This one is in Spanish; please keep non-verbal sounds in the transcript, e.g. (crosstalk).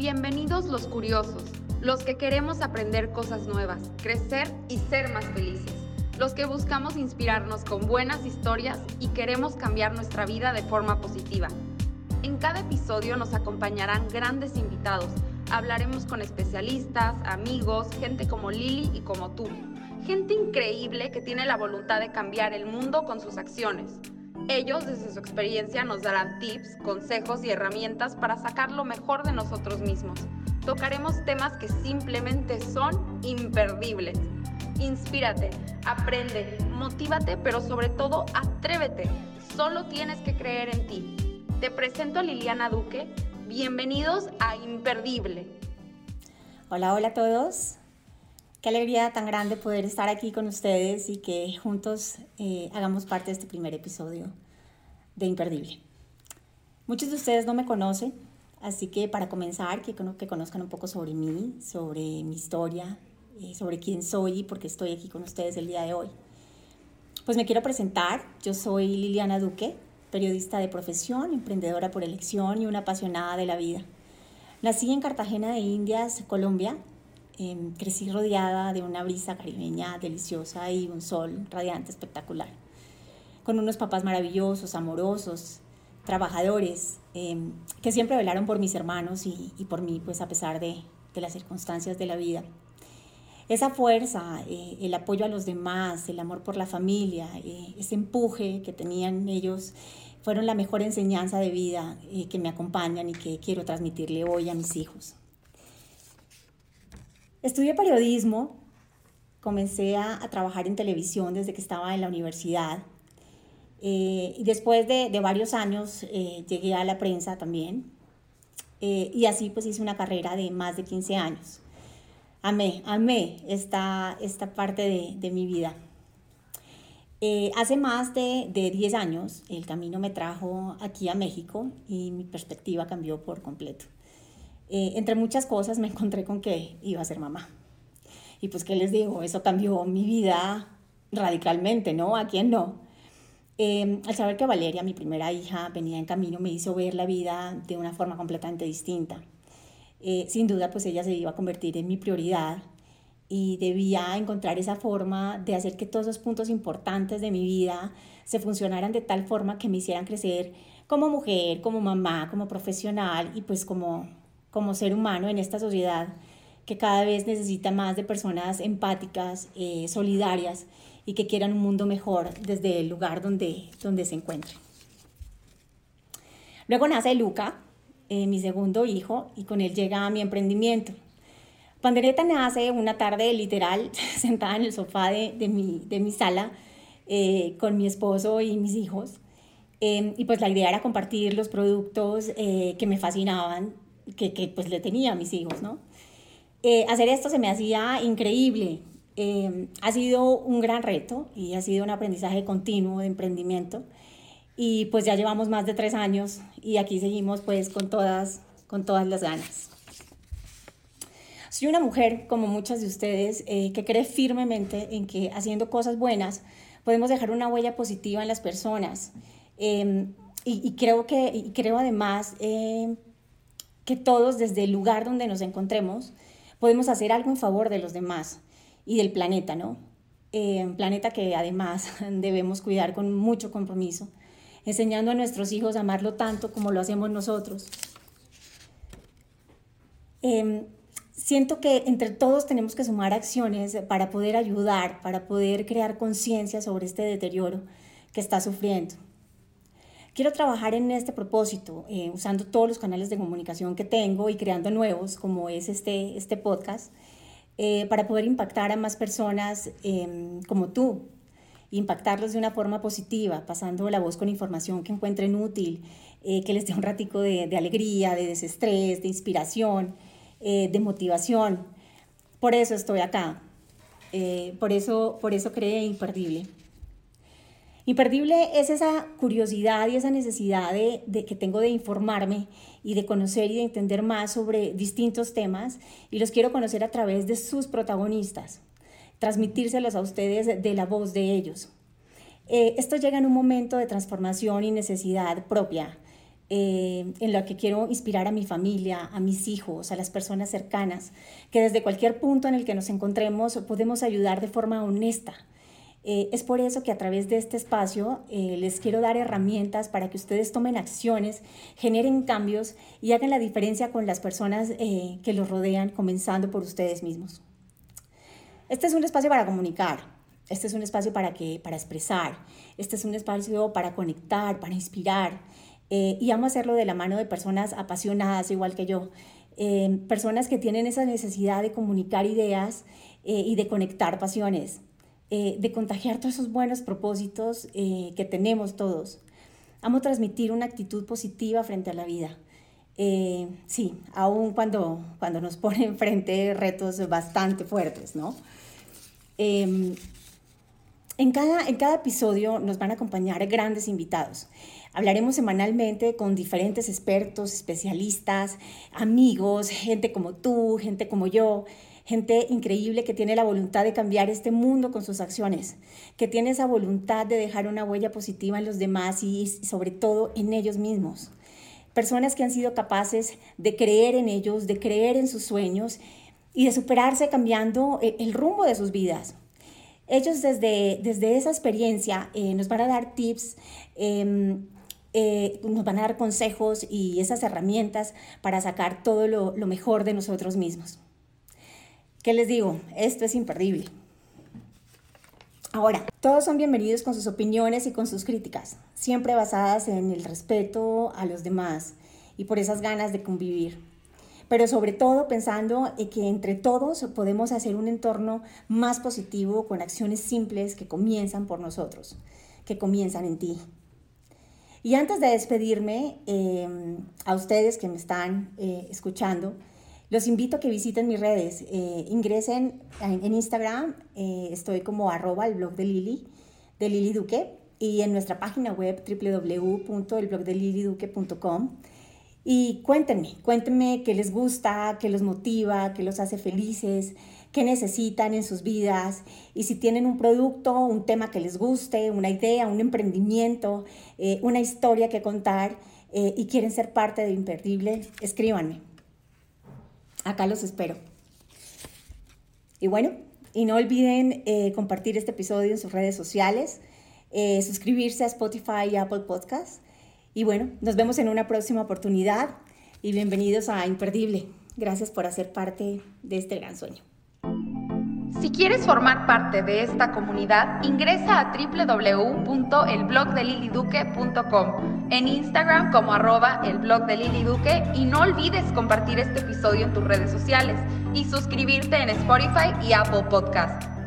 Bienvenidos los curiosos, los que queremos aprender cosas nuevas, crecer y ser más felices, los que buscamos inspirarnos con buenas historias y queremos cambiar nuestra vida de forma positiva. En cada episodio nos acompañarán grandes invitados, hablaremos con especialistas, amigos, gente como Lili y como tú, gente increíble que tiene la voluntad de cambiar el mundo con sus acciones. Ellos desde su experiencia nos darán tips, consejos y herramientas para sacar lo mejor de nosotros mismos. Tocaremos temas que simplemente son imperdibles. Inspírate, aprende, motívate, pero sobre todo atrévete. Solo tienes que creer en ti. Te presento a Liliana Duque. Bienvenidos a Imperdible. Hola, hola a todos. Qué alegría tan grande poder estar aquí con ustedes y que juntos eh, hagamos parte de este primer episodio de Imperdible. Muchos de ustedes no me conocen, así que para comenzar, que, conozcan un poco sobre mí, sobre mi historia, eh, sobre quién soy y por qué estoy aquí con ustedes el día de hoy. Pues me quiero presentar, yo soy Liliana Duque, periodista de profesión, emprendedora por elección y una apasionada de la vida. Nací en Cartagena de Indias, Colombia, Em, crecí rodeada de una brisa caribeña deliciosa y un sol radiante espectacular. Con unos papás maravillosos, amorosos, trabajadores, em, que siempre velaron por mis hermanos y, por mí, pues a pesar de, las circunstancias de la vida. Esa fuerza, eh, el apoyo a los demás, el amor por la familia, eh, ese empuje que tenían ellos, fueron la mejor enseñanza de vida eh, que me acompañan y que quiero transmitirle hoy a mis hijos. Estudié periodismo, comencé a, trabajar en televisión desde que estaba en la universidad. Eh, y después de, varios años eh, llegué a la prensa también. Eh, y así pues hice una carrera de más de 15 años. Amé, amé esta, esta parte de, de mi vida. hace más de, de 10 años el camino me trajo aquí a México y mi perspectiva cambió por completo. Eh, entre muchas cosas me (laughs) encontré con que iba a ser mamá. Y pues, ¿qué les digo? Eso cambió mi vida radicalmente, ¿no? ¿A quién no? Eh, al saber que Valeria, mi primera hija, venía en camino, me hizo ver la vida de una forma completamente distinta. Eh, sin duda, pues ella se iba a convertir en mi prioridad y debía encontrar esa forma de hacer que todos esos puntos importantes de mi vida se funcionaran de tal forma que me hicieran crecer como mujer, como mamá, como profesional y pues como, como ser humano en esta sociedad que cada vez necesita más de personas empáticas, eh, solidarias y que quieran un mundo mejor desde el lugar donde, donde se encuentren. Luego nace Luca, eh, mi segundo hijo, y con él llega mi emprendimiento. Pandereta nace una tarde literal (laughs) sentada en el sofá de, de, mi, de mi, sala eh, con mi esposo y mis hijos. y pues la idea era compartir los productos que me fascinaban que, pues le tenía a mis hijos, ¿no? Eh, hacer esto se me hacía increíble. Eh, ha sido un gran reto y ha sido un aprendizaje continuo de emprendimiento. Y pues ya llevamos más de tres años y aquí seguimos pues con todas, con todas las ganas. Soy una mujer, como muchas de ustedes, eh, que cree firmemente en que haciendo cosas buenas podemos dejar una huella positiva en las personas. y, creo que, y creo además que todos desde el lugar donde nos encontremos podemos hacer algo en favor de los demás y del planeta, ¿no? Eh, planeta que además (laughs) debemos cuidar con mucho compromiso, enseñando a nuestros hijos a amarlo tanto como lo hacemos nosotros. Em, siento que entre todos tenemos que sumar acciones para poder ayudar, para poder crear conciencia sobre este deterioro que está sufriendo. Quiero trabajar en este propósito, eh, usando todos los canales de comunicación que tengo y creando nuevos, como es este, este podcast, eh, para poder impactar a más personas em, como tú, impactarlos de una forma positiva, pasando la voz con información que encuentren útil, eh, que les dé un ratico de, de, alegría, de desestrés, de inspiración, de motivación. Por eso estoy acá, por, eso, por eso creé Imperdible. Imperdible es esa curiosidad y esa necesidad de, que tengo de informarme y de conocer y de entender más sobre distintos temas y los quiero conocer a través de sus protagonistas, transmitírselos a ustedes de la voz de ellos. Eh, esto llega en un momento de transformación y necesidad propia, eh, en lo que quiero inspirar a mi familia, a mis hijos, a las personas cercanas, que desde cualquier punto en el que nos encontremos podemos ayudar de forma honesta. Eh, es por eso que a través de este espacio eh, les quiero dar herramientas para que ustedes tomen acciones, generen cambios y hagan la diferencia con las personas que los rodean, comenzando por ustedes mismos. Este es un espacio para comunicar, este es un espacio para, que, para expresar, este es un espacio para conectar, para inspirar. Eh, y amo hacerlo de la mano de personas apasionadas, igual que yo. Eh, personas que tienen esa necesidad de comunicar ideas eh, y de conectar pasiones, de contagiar todos esos buenos propósitos que tenemos todos. Amo transmitir una actitud positiva frente a la vida. sí, aún cuando, cuando nos (laughs) ponen frente retos bastante fuertes, ¿no? Em, en cada, en cada episodio nos van a acompañar grandes invitados. Hablaremos semanalmente con diferentes expertos, especialistas, amigos, gente como tú, gente como yo, gente increíble que tiene la voluntad de cambiar este mundo con sus acciones, que tiene esa voluntad de dejar una huella positiva en los demás y sobre todo en ellos mismos. Personas que han sido capaces de creer en ellos, de creer en sus sueños y de superarse cambiando eh, el rumbo de sus vidas. Ellos desde, desde esa experiencia eh, nos van a dar tips, em, eh, nos van a dar consejos y esas herramientas para sacar todo lo mejor de nosotros mismos. ¿Qué les digo? Esto es imperdible. Ahora, todos son bienvenidos con sus opiniones y con sus críticas, siempre basadas en el respeto a los demás y por esas ganas de convivir pero sobre todo pensando en que entre todos podemos hacer un entorno más positivo con acciones simples que comienzan por nosotros, que comienzan en ti. Y antes de despedirme, em, a ustedes que me están eh, escuchando, los invito a que visiten mis redes. Eh, ingresen en, Instagram, eh, estoy como arroba el blog de Lili, de Lili Duque, y en nuestra página web www.elblogdeliliduque.com. Y cuéntenme, cuéntenme qué les gusta, qué los motiva, qué los hace felices, qué necesitan en sus vidas y si tienen un producto, un tema que les guste, una idea, un emprendimiento, eh, una historia que contar y quieren ser parte de Imperdible, escríbanme. Acá los espero. Y bueno, y no olviden eh, compartir este episodio en sus redes sociales, suscribirse a Spotify y Apple Podcasts y bueno, nos vemos en una próxima oportunidad y bienvenidos a Imperdible. Gracias por hacer parte de este gran sueño. Si quieres formar parte de esta comunidad, ingresa a www.elblogdeliliduque.com, en Instagram como arroba el blog de Lili Duque y no olvides compartir este episodio en tus redes sociales y suscribirte en Spotify y Apple Podcast.